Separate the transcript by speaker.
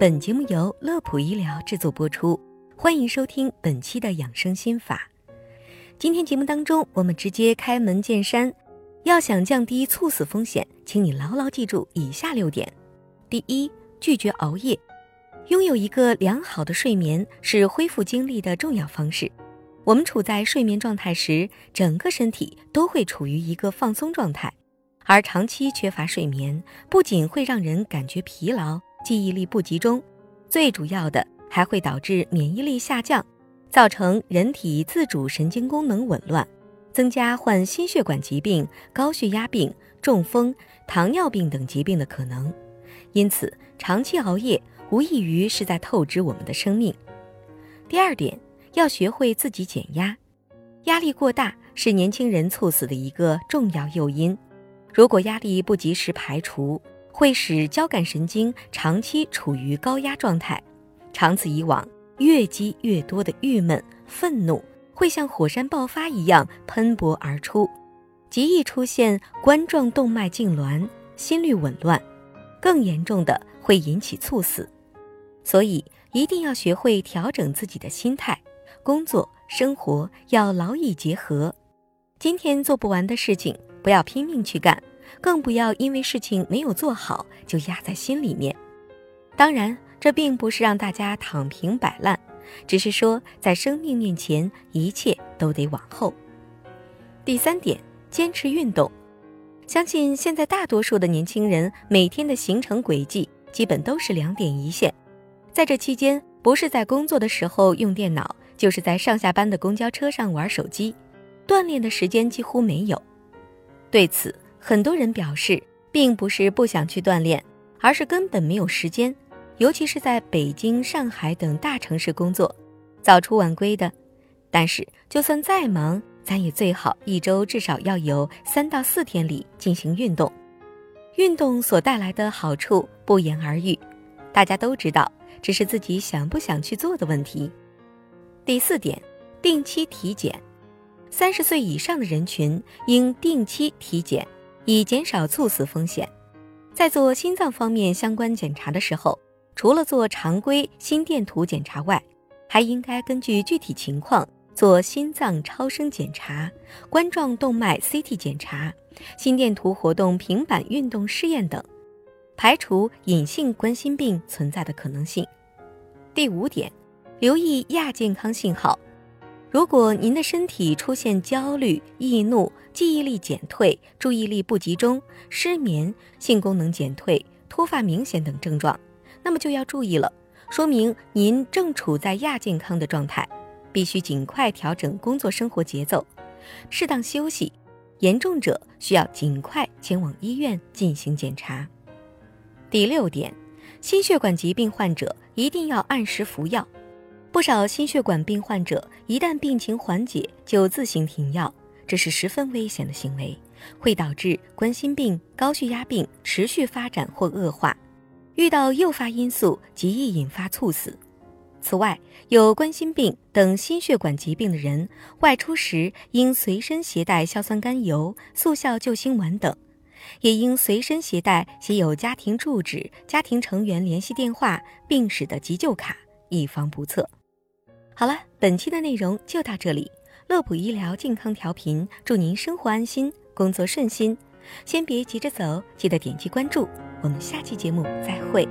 Speaker 1: 本节目由乐普医疗制作播出，欢迎收听本期的养生心法。今天节目当中，我们直接开门见山，要想降低猝死风险，请你牢牢记住以下六点：第一，拒绝熬夜。拥有一个良好的睡眠是恢复精力的重要方式。我们处在睡眠状态时，整个身体都会处于一个放松状态，而长期缺乏睡眠，不仅会让人感觉疲劳。记忆力不集中，最主要的还会导致免疫力下降，造成人体自主神经功能紊乱，增加患心血管疾病、高血压病、中风、糖尿病等疾病的可能。因此，长期熬夜无异于是在透支我们的生命。第二点，要学会自己减压，压力过大是年轻人猝死的一个重要诱因。如果压力不及时排除，会使交感神经长期处于高压状态，长此以往，越积越多的郁闷、愤怒会像火山爆发一样喷薄而出，极易出现冠状动脉痉挛、心律紊乱，更严重的会引起猝死。所以，一定要学会调整自己的心态，工作生活要劳逸结合。今天做不完的事情，不要拼命去干。更不要因为事情没有做好就压在心里面。当然，这并不是让大家躺平摆烂，只是说在生命面前，一切都得往后。第三点，坚持运动。相信现在大多数的年轻人每天的行程轨迹基本都是两点一线，在这期间，不是在工作的时候用电脑，就是在上下班的公交车上玩手机，锻炼的时间几乎没有。对此，很多人表示，并不是不想去锻炼，而是根本没有时间。尤其是在北京、上海等大城市工作，早出晚归的。但是，就算再忙，咱也最好一周至少要有三到四天里进行运动。运动所带来的好处不言而喻，大家都知道，只是自己想不想去做的问题。第四点，定期体检，三十岁以上的人群应定期体检。以减少猝死风险，在做心脏方面相关检查的时候，除了做常规心电图检查外，还应该根据具体情况做心脏超声检查、冠状动脉 CT 检查、心电图活动平板运动试验等，排除隐性冠心病存在的可能性。第五点，留意亚健康信号。如果您的身体出现焦虑、易怒、记忆力减退、注意力不集中、失眠、性功能减退、脱发明显等症状，那么就要注意了，说明您正处在亚健康的状态，必须尽快调整工作生活节奏，适当休息，严重者需要尽快前往医院进行检查。第六点，心血管疾病患者一定要按时服药。不少心血管病患者一旦病情缓解就自行停药，这是十分危险的行为，会导致冠心病、高血压病持续发展或恶化。遇到诱发因素，极易引发猝死。此外，有冠心病等心血管疾病的人，外出时应随身携带硝酸甘油、速效救心丸等，也应随身携带写有家庭住址、家庭成员联系电话、病史的急救卡，以防不测。好了，本期的内容就到这里。乐普医疗健康调频，祝您生活安心，工作顺心。先别急着走，记得点击关注。我们下期节目再会。